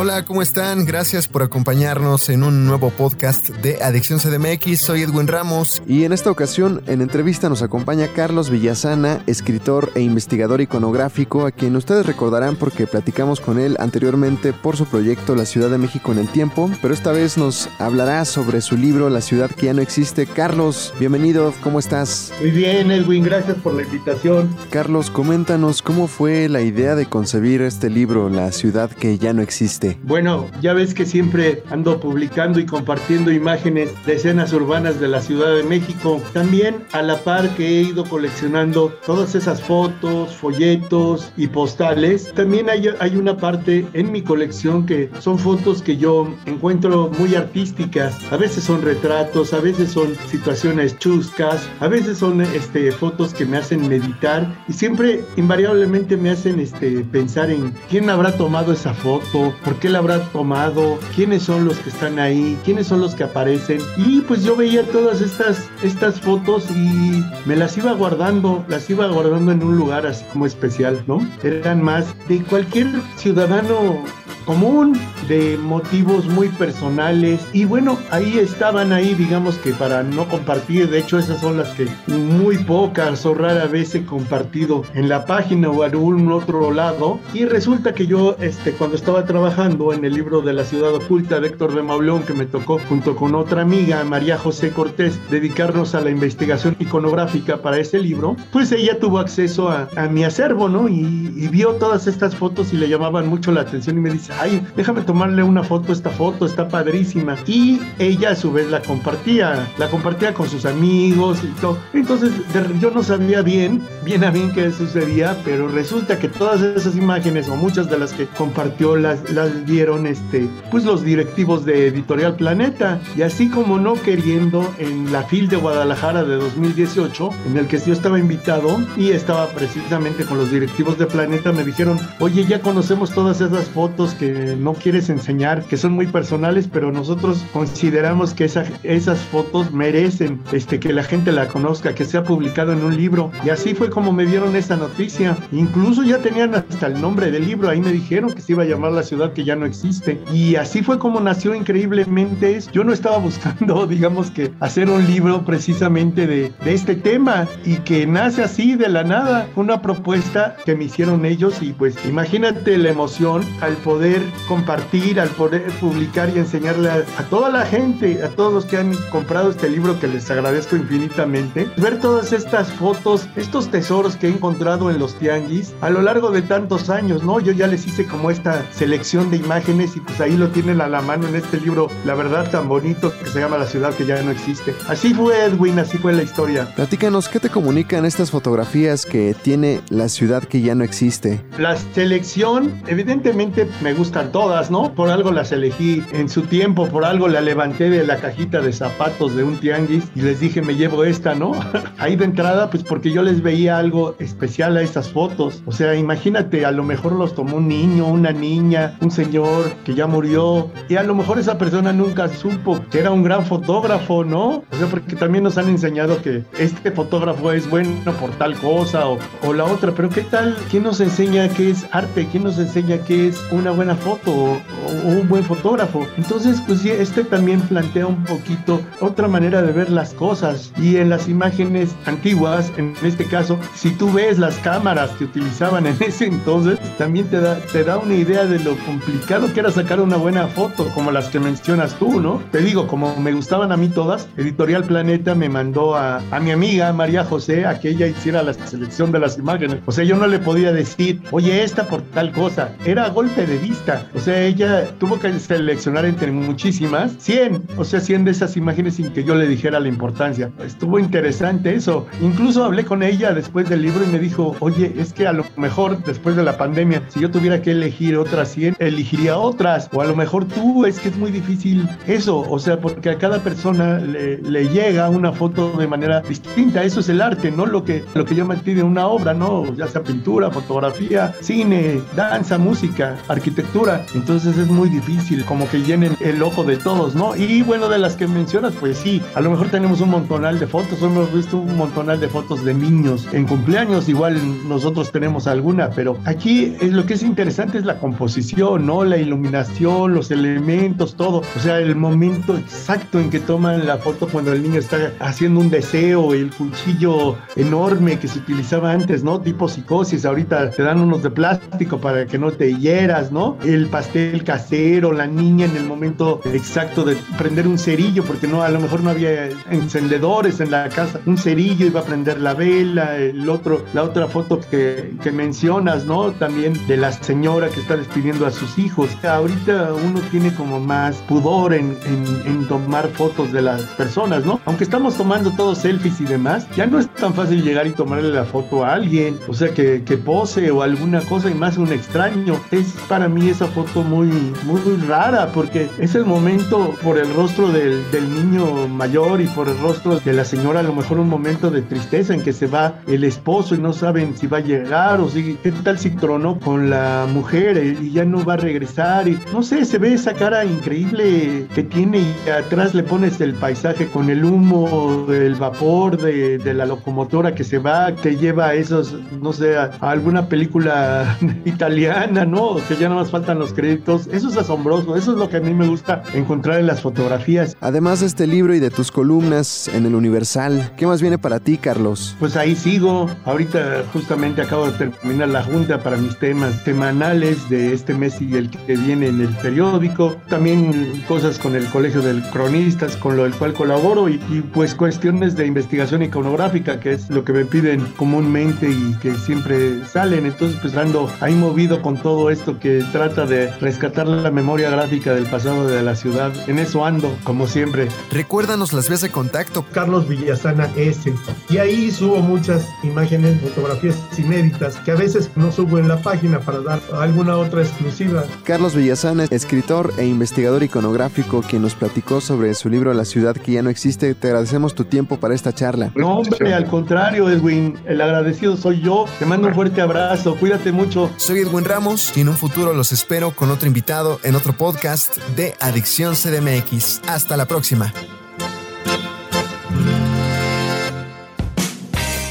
Hola, ¿cómo están? Gracias por acompañarnos en un nuevo podcast de Adicción CDMX. Soy Edwin Ramos. Y en esta ocasión, en entrevista, nos acompaña Carlos Villasana, escritor e investigador iconográfico, a quien ustedes recordarán porque platicamos con él anteriormente por su proyecto La Ciudad de México en el Tiempo, pero esta vez nos hablará sobre su libro La Ciudad que ya no existe. Carlos, bienvenido, ¿cómo estás? Muy bien, Edwin, gracias por la invitación. Carlos, coméntanos cómo fue la idea de concebir este libro, La Ciudad que ya no existe. Bueno, ya ves que siempre ando publicando y compartiendo imágenes de escenas urbanas de la Ciudad de México. También a la par que he ido coleccionando todas esas fotos, folletos y postales. También hay, hay una parte en mi colección que son fotos que yo encuentro muy artísticas. A veces son retratos, a veces son situaciones chuscas, a veces son este, fotos que me hacen meditar y siempre invariablemente me hacen este, pensar en quién habrá tomado esa foto, por qué la habrá tomado, quiénes son los que están ahí, quiénes son los que aparecen. Y pues yo veía todas estas, estas fotos y me las iba guardando, las iba guardando en un lugar así como especial, ¿no? Eran más de cualquier ciudadano común, de motivos muy personales. Y bueno, ahí estaban ahí, digamos que para no compartir, de hecho esas son las que muy pocas o rara vez he compartido en la página o algún otro lado. Y resulta que yo este cuando estaba trabajando en el libro de la ciudad oculta de Héctor de Mauleón que me tocó junto con otra amiga, María José Cortés, dedicarnos a la investigación iconográfica para ese libro, pues ella tuvo acceso a, a mi acervo, ¿no? Y, y vio todas estas fotos y le llamaban mucho la atención y me dice, ay, déjame tomarle una foto, esta foto está padrísima. Y ella a su vez la compartía, la compartía con sus amigos y todo. Entonces yo no sabía bien, bien a bien qué sucedía, pero resulta que todas esas imágenes o muchas de las que compartió las, las vieron este, pues los directivos de Editorial Planeta. Y así como no queriendo, en la FIL de Guadalajara de 2018, en el que yo estaba invitado y estaba precisamente con los directivos de Planeta, me dijeron, oye, ya conocemos todas esas fotos que no quieres enseñar, que son muy personales, pero nosotros consideramos que esa, esas fotos merecen este, que la gente la conozca, que sea publicado en un libro. Y así fue como me dieron esa noticia. Incluso ya tenían hasta el nombre del libro, ahí me dijeron que se iba a llamar La ciudad que ya no existe. Y así fue como nació increíblemente. Yo no estaba buscando, digamos que, hacer un libro precisamente de, de este tema y que nace así de la nada. Fue una propuesta que me hicieron ellos y pues imagínate la emoción al poder compartir, al poder publicar y enseñarle a, a, toda la gente, a todos los que han comprado este libro, que les agradezco infinitamente, ver todas estas fotos, estos tesoros que he encontrado en los tianguis a lo largo de tantos años, ¿no? Yo ya les hice como esta selección de imágenes y pues ahí lo tienen a la mano en este libro, la verdad tan bonito que se llama La ciudad que ya no existe. Así fue Edwin, así fue la historia. Platícanos, ¿qué te comunican estas fotografías que tiene la ciudad que ya no existe? La selección, evidentemente me gustan todas, ¿no? Por algo las elegí en su tiempo, por algo la levanté de la cajita de zapatos de un tianguis y les dije, me llevo esta, ¿no? Ahí de entrada, pues porque yo les veía algo especial a estas fotos. O sea, imagínate, a lo mejor los tomó un niño, una niña, un señor que ya murió y a lo mejor esa persona nunca supo que era un gran fotógrafo, ¿no? O sea, porque también nos han enseñado que este fotógrafo es bueno por tal cosa o, o la otra, pero ¿qué tal? ¿Quién nos enseña qué es arte? ¿Quién nos enseña qué es una buena foto o, o un buen fotógrafo? Entonces, pues este también plantea un poquito otra manera de ver las cosas y en las imágenes antiguas, en este caso, si tú ves las cámaras que utilizaban en ese entonces, también te da, te da una idea de lo complicado que era sacar una buena foto, como las que mencionas tú, ¿no? Te digo, como me gustaban a mí todas, Editorial Planeta me mandó a, a mi amiga María José a que ella hiciera la selección de las imágenes. O sea, yo no le podía decir, oye, esta por tal cosa. Era golpe de vista lista. O sea, ella tuvo que seleccionar entre muchísimas 100, o sea, 100 de esas imágenes sin que yo le dijera la importancia. Estuvo interesante eso. Incluso hablé con ella después del libro y me dijo, oye, es que a lo mejor después de la pandemia, si yo tuviera que elegir otras 100, elegiría otras. O a lo mejor tú, es que es muy difícil eso. O sea, porque a cada persona le, le llega una foto de manera distinta. Eso es el arte, no lo que, lo que yo metí de una obra, ¿no? Ya sea pintura, fotografía, cine, danza, música, arquitectura. Entonces es muy difícil como que llenen el ojo de todos, ¿no? Y bueno, de las que mencionas, pues sí, a lo mejor tenemos un montonal de fotos, hemos visto un montonal de fotos de niños en cumpleaños, igual nosotros tenemos alguna, pero aquí es lo que es interesante es la composición, ¿no? La iluminación, los elementos, todo. O sea, el momento exacto en que toman la foto cuando el niño está haciendo un deseo, el cuchillo enorme que se utilizaba antes, ¿no? Tipo psicosis, ahorita te dan unos de plástico para que no te hieras, ¿no? El pastel casero, la niña en el momento exacto de prender un cerillo, porque no, a lo mejor no había encendedores en la casa, un cerillo iba a prender la vela, el otro, la otra foto que, que mencionas, ¿no? También de la señora que está despidiendo a sus hijos. Ahorita uno tiene como más pudor en, en, tomar fotos de las personas, ¿no? Aunque estamos tomando todos selfies y demás, ya no es tan fácil llegar y tomarle la foto a alguien, o sea, que, que pose o alguna cosa y más un extraño. Es para mí esa foto muy, muy rara porque es el momento por el rostro del, del niño mayor y por el rostro de la señora, a lo mejor un momento de tristeza en que se va el esposo y no saben si va a llegar o si, qué tal si tronó con la mujer y ya no va a regresar y no sé, se ve esa cara increíble que tiene y atrás le pones el paisaje con el humo, el vapor de, de la locomotora que se va, que lleva a esos, no sé, a, alguna película italiana, ¿no? Que ya nada más faltan los créditos. Eso es asombroso, eso es lo que a mí me gusta encontrar en las fotografías. Además de este libro y de tus columnas en el Universal, ¿qué más viene para ti, Carlos? Pues ahí sigo. Ahorita justamente acabo de terminar la junta para mis temas semanales de este mes y el que viene en el periódico. También cosas con el Colegio de Cronistas, con lo del cual colaboro y, y pues cuestiones de investigación iconográfica, que es lo que me piden comúnmente y que siempre salen. Entonces pues ando ahí movido con todo esto que trata de rescatar la memoria gráfica del pasado de la ciudad. En eso ando, como siempre. Recuérdanos las vías de contacto. Carlos Villasana S. Y ahí subo muchas imágenes, fotografías inéditas que a veces no subo en la página para dar alguna otra exclusiva. Carlos Villasana, escritor e investigador iconográfico, quien nos platicó sobre su libro La ciudad que ya no existe. Te agradecemos tu tiempo para esta charla. No, hombre, al contrario, Edwin, el agradecido soy yo. Te mando un fuerte abrazo, cuídate mucho. Soy Edwin Ramos y en un futuro los espero con otro invitado en otro podcast de Adicción CDMX. Hasta la próxima.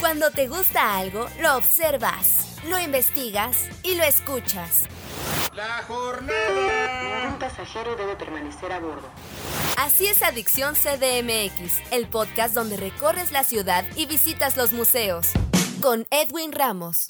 Cuando te gusta algo, lo observas, lo investigas y lo escuchas. La jornada. Un pasajero debe permanecer a bordo. Así es Adicción CDMX, el podcast donde recorres la ciudad y visitas los museos. Con Edwin Ramos.